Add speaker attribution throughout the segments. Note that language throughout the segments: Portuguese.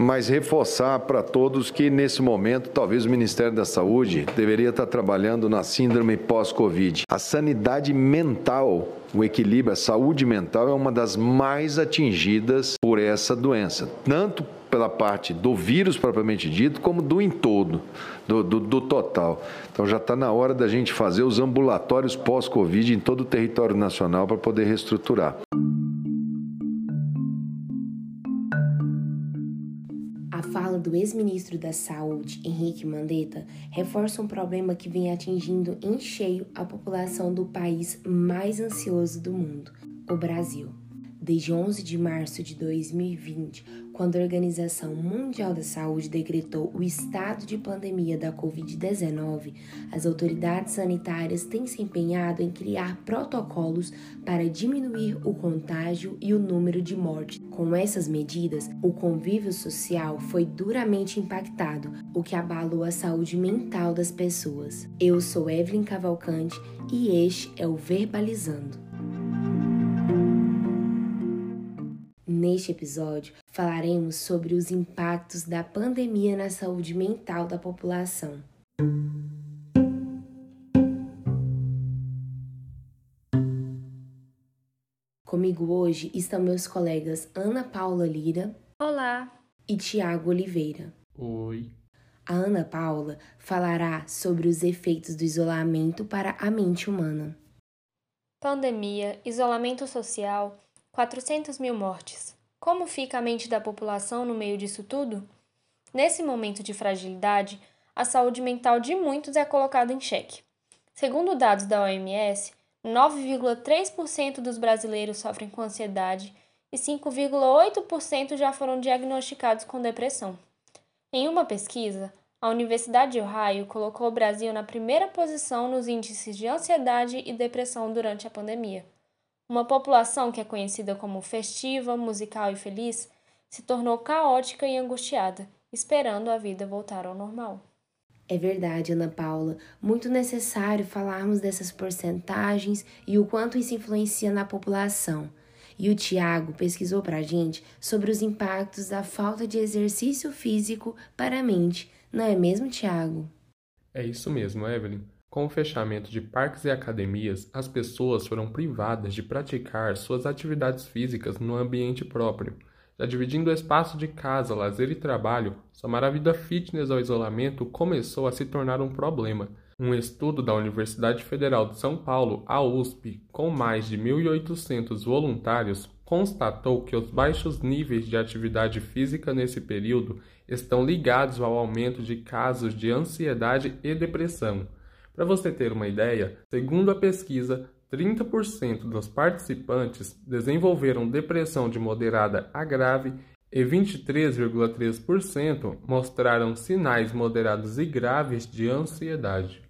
Speaker 1: mas reforçar para todos que nesse momento talvez o Ministério da Saúde deveria estar trabalhando na síndrome pós-Covid. A sanidade mental o equilíbrio, a saúde mental é uma das mais atingidas por essa doença, tanto pela parte do vírus propriamente dito, como do entorno, do, do, do total. Então já está na hora da gente fazer os ambulatórios pós-Covid em todo o território nacional para poder reestruturar.
Speaker 2: Fala do ex-ministro da Saúde, Henrique Mandetta, reforça um problema que vem atingindo em cheio a população do país mais ansioso do mundo, o Brasil. Desde 11 de março de 2020, quando a Organização Mundial da Saúde decretou o estado de pandemia da Covid-19, as autoridades sanitárias têm se empenhado em criar protocolos para diminuir o contágio e o número de mortes. Com essas medidas, o convívio social foi duramente impactado, o que abalou a saúde mental das pessoas. Eu sou Evelyn Cavalcante e este é o Verbalizando. Neste episódio, falaremos sobre os impactos da pandemia na saúde mental da população. Comigo hoje estão meus colegas Ana Paula Lira.
Speaker 3: Olá!
Speaker 2: E Tiago Oliveira.
Speaker 4: Oi!
Speaker 2: A Ana Paula falará sobre os efeitos do isolamento para a mente humana.
Speaker 3: Pandemia, isolamento social 400 mil mortes. Como fica a mente da população no meio disso tudo? Nesse momento de fragilidade, a saúde mental de muitos é colocada em xeque. Segundo dados da OMS, 9,3% dos brasileiros sofrem com ansiedade e 5,8% já foram diagnosticados com depressão. Em uma pesquisa, a Universidade de Ohio colocou o Brasil na primeira posição nos índices de ansiedade e depressão durante a pandemia. Uma população que é conhecida como festiva, musical e feliz se tornou caótica e angustiada, esperando a vida voltar ao normal.
Speaker 2: É verdade, Ana Paula. Muito necessário falarmos dessas porcentagens e o quanto isso influencia na população. E o Tiago pesquisou para a gente sobre os impactos da falta de exercício físico para a mente. Não é mesmo, Tiago?
Speaker 4: É isso mesmo, Evelyn. Com o fechamento de parques e academias, as pessoas foram privadas de praticar suas atividades físicas no ambiente próprio. Já dividindo o espaço de casa, lazer e trabalho, somar a vida fitness ao isolamento começou a se tornar um problema. Um estudo da Universidade Federal de São Paulo, a USP, com mais de 1.800 voluntários, constatou que os baixos níveis de atividade física nesse período estão ligados ao aumento de casos de ansiedade e depressão. Para você ter uma ideia, segundo a pesquisa, 30% dos participantes desenvolveram depressão de moderada a grave e 23,3% mostraram sinais moderados e graves de ansiedade.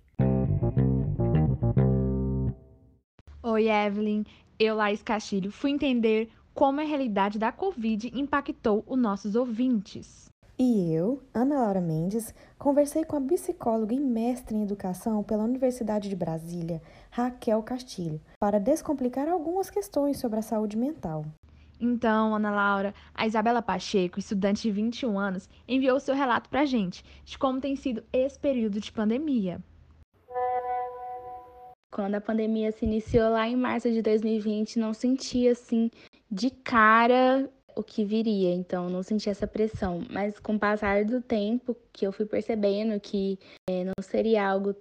Speaker 5: Oi, Evelyn. Eu, Laís Castilho, fui entender como a realidade da Covid impactou os nossos ouvintes.
Speaker 6: E eu, Ana Laura Mendes, conversei com a psicóloga e mestre em educação pela Universidade de Brasília, Raquel Castilho, para descomplicar algumas questões sobre a saúde mental.
Speaker 5: Então, Ana Laura, a Isabela Pacheco, estudante de 21 anos, enviou seu relato para a gente de como tem sido esse período de pandemia.
Speaker 7: Quando a pandemia se iniciou lá em março de 2020, não sentia assim de cara o que viria, então não senti essa pressão. Mas com o passar do tempo, que eu fui percebendo que é, não seria algo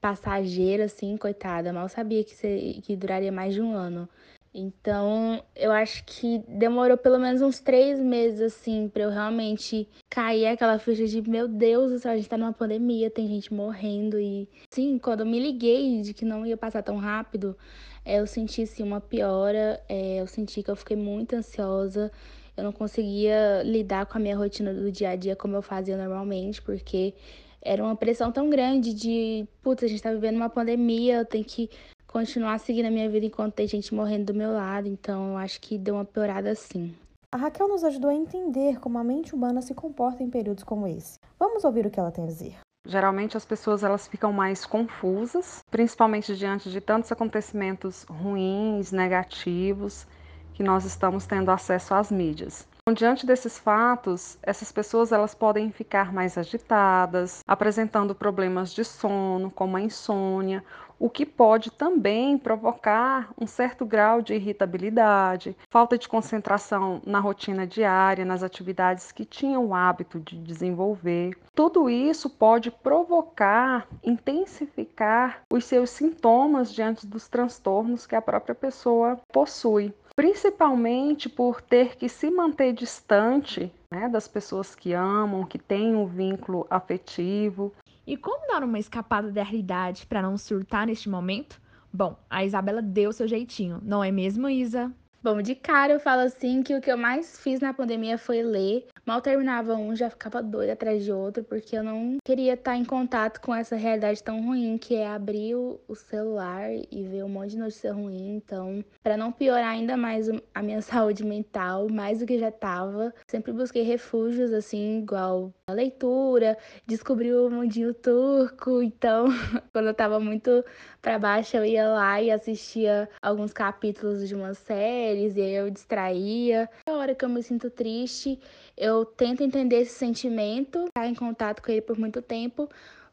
Speaker 7: passageiro, assim, coitada, mal sabia que, que duraria mais de um ano. Então, eu acho que demorou pelo menos uns três meses, assim, pra eu realmente cair aquela ficha de, meu Deus do céu, a gente tá numa pandemia, tem gente morrendo. E, sim, quando eu me liguei de que não ia passar tão rápido, é, eu senti, sim, uma piora. É, eu senti que eu fiquei muito ansiosa. Eu não conseguia lidar com a minha rotina do dia a dia como eu fazia normalmente, porque era uma pressão tão grande de, putz, a gente tá vivendo uma pandemia, eu tenho que continuar seguindo a minha vida enquanto tem gente morrendo do meu lado. Então, eu acho que deu uma piorada assim.
Speaker 6: A Raquel nos ajudou a entender como a mente humana se comporta em períodos como esse. Vamos ouvir o que ela tem a dizer.
Speaker 8: Geralmente as pessoas elas ficam mais confusas, principalmente diante de tantos acontecimentos ruins, negativos, que nós estamos tendo acesso às mídias. Então, diante desses fatos, essas pessoas elas podem ficar mais agitadas, apresentando problemas de sono, como a insônia, o que pode também provocar um certo grau de irritabilidade, falta de concentração na rotina diária, nas atividades que tinham o hábito de desenvolver. Tudo isso pode provocar, intensificar os seus sintomas diante dos transtornos que a própria pessoa possui principalmente por ter que se manter distante né, das pessoas que amam, que têm um vínculo afetivo,
Speaker 5: e como dar uma escapada da realidade para não surtar neste momento? Bom, a Isabela deu seu jeitinho, não é mesmo, Isa?
Speaker 7: Bom, de cara eu falo assim que o que eu mais fiz na pandemia foi ler. Mal terminava um, já ficava doida atrás de outro, porque eu não queria estar em contato com essa realidade tão ruim que é abrir o celular e ver um monte de notícia ruim. Então, para não piorar ainda mais a minha saúde mental, mais do que já tava, sempre busquei refúgios assim, igual a leitura, descobri o mundinho turco. Então, quando eu tava muito para baixo, eu ia lá e assistia alguns capítulos de uma série séries e aí eu distraía. A hora que eu me sinto triste, eu tento entender esse sentimento, estar em contato com ele por muito tempo,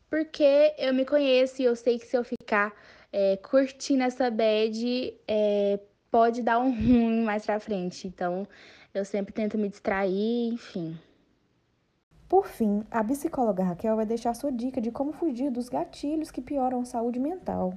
Speaker 7: porque eu me conheço e eu sei que se eu ficar é, curtindo essa bad, é, pode dar um ruim mais pra frente. Então, eu sempre tento me distrair, enfim.
Speaker 6: Por fim, a psicóloga Raquel vai deixar sua dica de como fugir dos gatilhos que pioram a saúde mental.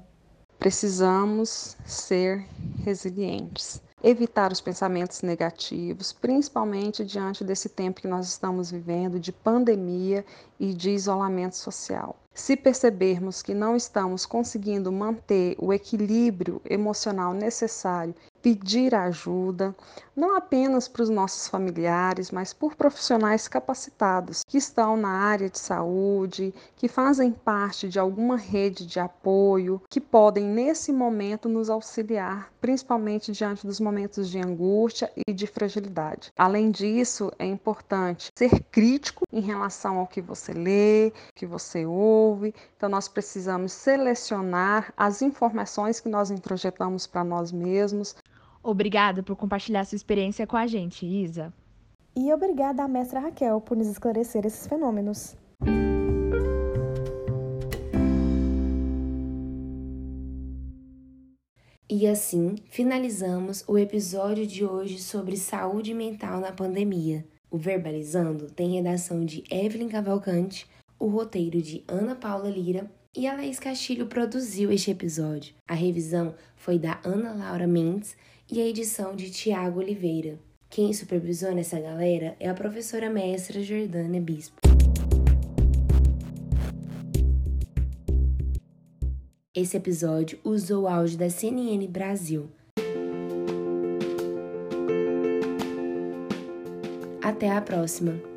Speaker 8: Precisamos ser resilientes evitar os pensamentos negativos, principalmente diante desse tempo que nós estamos vivendo de pandemia e de isolamento social. Se percebermos que não estamos conseguindo manter o equilíbrio emocional necessário pedir ajuda, não apenas para os nossos familiares, mas por profissionais capacitados que estão na área de saúde, que fazem parte de alguma rede de apoio, que podem nesse momento nos auxiliar, principalmente diante dos momentos de angústia e de fragilidade. Além disso, é importante ser crítico em relação ao que você lê, que você ouve. Então nós precisamos selecionar as informações que nós introjetamos para nós mesmos,
Speaker 5: Obrigada por compartilhar sua experiência com a gente, Isa.
Speaker 6: E obrigada à mestra Raquel por nos esclarecer esses fenômenos.
Speaker 2: E assim finalizamos o episódio de hoje sobre saúde mental na pandemia. O Verbalizando tem redação de Evelyn Cavalcante, o roteiro de Ana Paula Lira e a Laís Castilho produziu este episódio. A revisão foi da Ana Laura Mendes e a edição de Tiago Oliveira. Quem supervisou nessa galera é a professora mestra Jordânia Bispo. Esse episódio usou o áudio da CNN Brasil. Até a próxima!